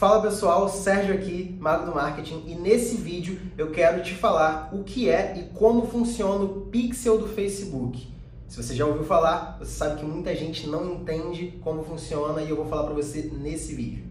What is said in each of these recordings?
Fala pessoal, Sérgio aqui, Mago do Marketing, e nesse vídeo eu quero te falar o que é e como funciona o pixel do Facebook. Se você já ouviu falar, você sabe que muita gente não entende como funciona e eu vou falar para você nesse vídeo.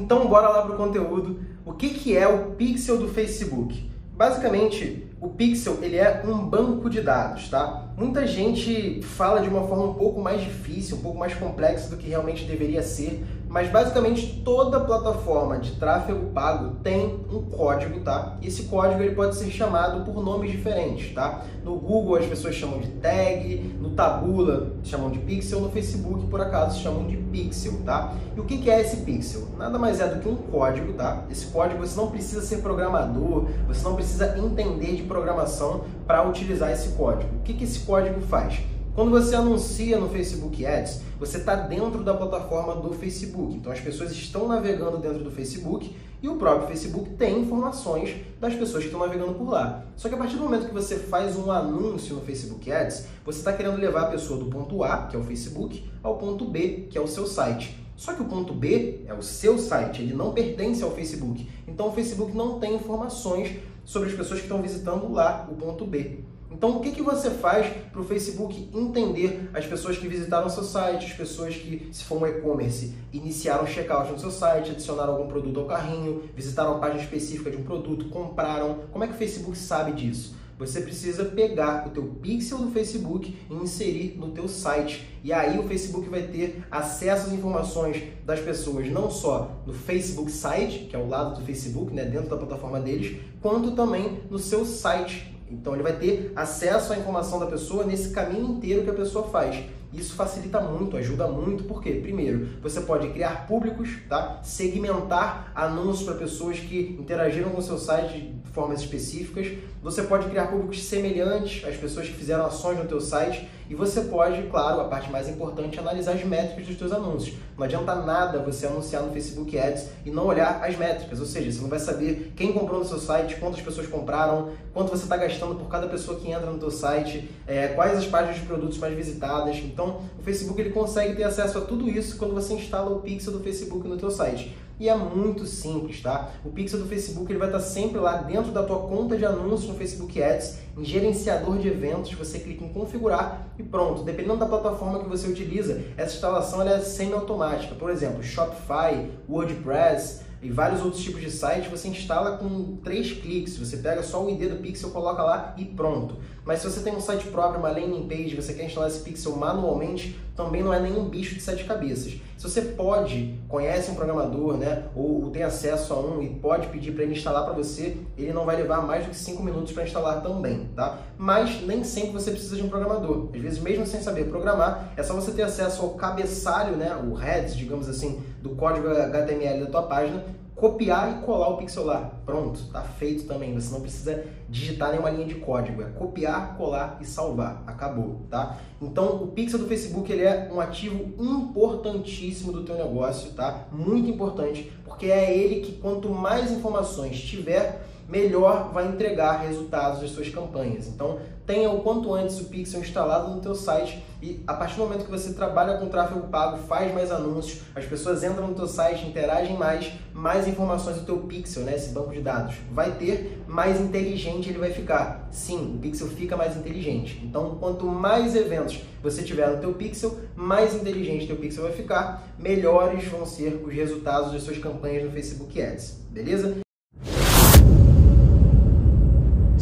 Então bora lá pro conteúdo. O que, que é o pixel do Facebook? Basicamente, o Pixel ele é um banco de dados, tá? Muita gente fala de uma forma um pouco mais difícil, um pouco mais complexa do que realmente deveria ser, mas basicamente toda plataforma de tráfego pago tem um código, tá? Esse código ele pode ser chamado por nomes diferentes, tá? No Google as pessoas chamam de tag, no Tabula chamam de pixel, no Facebook por acaso chamam de pixel, tá? E o que é esse pixel? Nada mais é do que um código, tá? Esse código você não precisa ser programador, você não precisa entender de programação para utilizar esse código. O que esse código faz? Quando você anuncia no Facebook Ads, você está dentro da plataforma do Facebook. Então as pessoas estão navegando dentro do Facebook e o próprio Facebook tem informações das pessoas que estão navegando por lá. Só que a partir do momento que você faz um anúncio no Facebook Ads, você está querendo levar a pessoa do ponto A, que é o Facebook, ao ponto B, que é o seu site. Só que o ponto B é o seu site, ele não pertence ao Facebook. Então o Facebook não tem informações sobre as pessoas que estão visitando lá o ponto B. Então, o que, que você faz para o Facebook entender as pessoas que visitaram seu site, as pessoas que, se for um e-commerce, iniciaram checkout no seu site, adicionaram algum produto ao carrinho, visitaram a página específica de um produto, compraram? Como é que o Facebook sabe disso? Você precisa pegar o teu pixel do Facebook e inserir no teu site. E aí o Facebook vai ter acesso às informações das pessoas, não só no Facebook site, que é o lado do Facebook, né, dentro da plataforma deles, quanto também no seu site então ele vai ter acesso à informação da pessoa nesse caminho inteiro que a pessoa faz. Isso facilita muito, ajuda muito, porque primeiro, você pode criar públicos, tá? Segmentar anúncios para pessoas que interagiram com seu site de formas específicas. Você pode criar públicos semelhantes às pessoas que fizeram ações no teu site e você pode, claro, a parte mais importante, analisar as métricas dos teus anúncios. Não adianta nada você anunciar no Facebook Ads e não olhar as métricas, ou seja, você não vai saber quem comprou no seu site, quantas pessoas compraram, quanto você está gastando por cada pessoa que entra no teu site, é, quais as páginas de produtos mais visitadas. Então, o Facebook ele consegue ter acesso a tudo isso quando você instala o pixel do Facebook no teu site. E é muito simples, tá? O pixel do Facebook ele vai estar sempre lá dentro da tua conta de anúncios no Facebook Ads, em gerenciador de eventos, você clica em configurar e pronto. Dependendo da plataforma que você utiliza, essa instalação é semi-automática. Por exemplo, Shopify, WordPress, e vários outros tipos de site, você instala com três cliques. Você pega só o ID do pixel, coloca lá e pronto. Mas se você tem um site próprio, uma landing page, você quer instalar esse pixel manualmente, também não é nenhum bicho de sete cabeças. Se você pode, conhece um programador, né, ou tem acesso a um e pode pedir para ele instalar para você, ele não vai levar mais do que cinco minutos para instalar também, tá? Mas nem sempre você precisa de um programador. Às vezes, mesmo sem saber programar, é só você ter acesso ao cabeçalho, né, o heads, digamos assim, do código HTML da tua página copiar e colar o pixel lá. Pronto, tá feito também. Você não precisa digitar nenhuma linha de código. É copiar, colar e salvar. Acabou, tá? Então, o pixel do Facebook ele é um ativo importantíssimo do teu negócio, tá? Muito importante, porque é ele que quanto mais informações tiver, melhor vai entregar resultados das suas campanhas. Então, tenha o quanto antes o Pixel instalado no teu site e a partir do momento que você trabalha com tráfego pago, faz mais anúncios, as pessoas entram no teu site, interagem mais, mais informações do teu Pixel, né, esse banco de dados, vai ter, mais inteligente ele vai ficar. Sim, o Pixel fica mais inteligente. Então, quanto mais eventos você tiver no teu Pixel, mais inteligente teu Pixel vai ficar, melhores vão ser os resultados das suas campanhas no Facebook Ads. Beleza?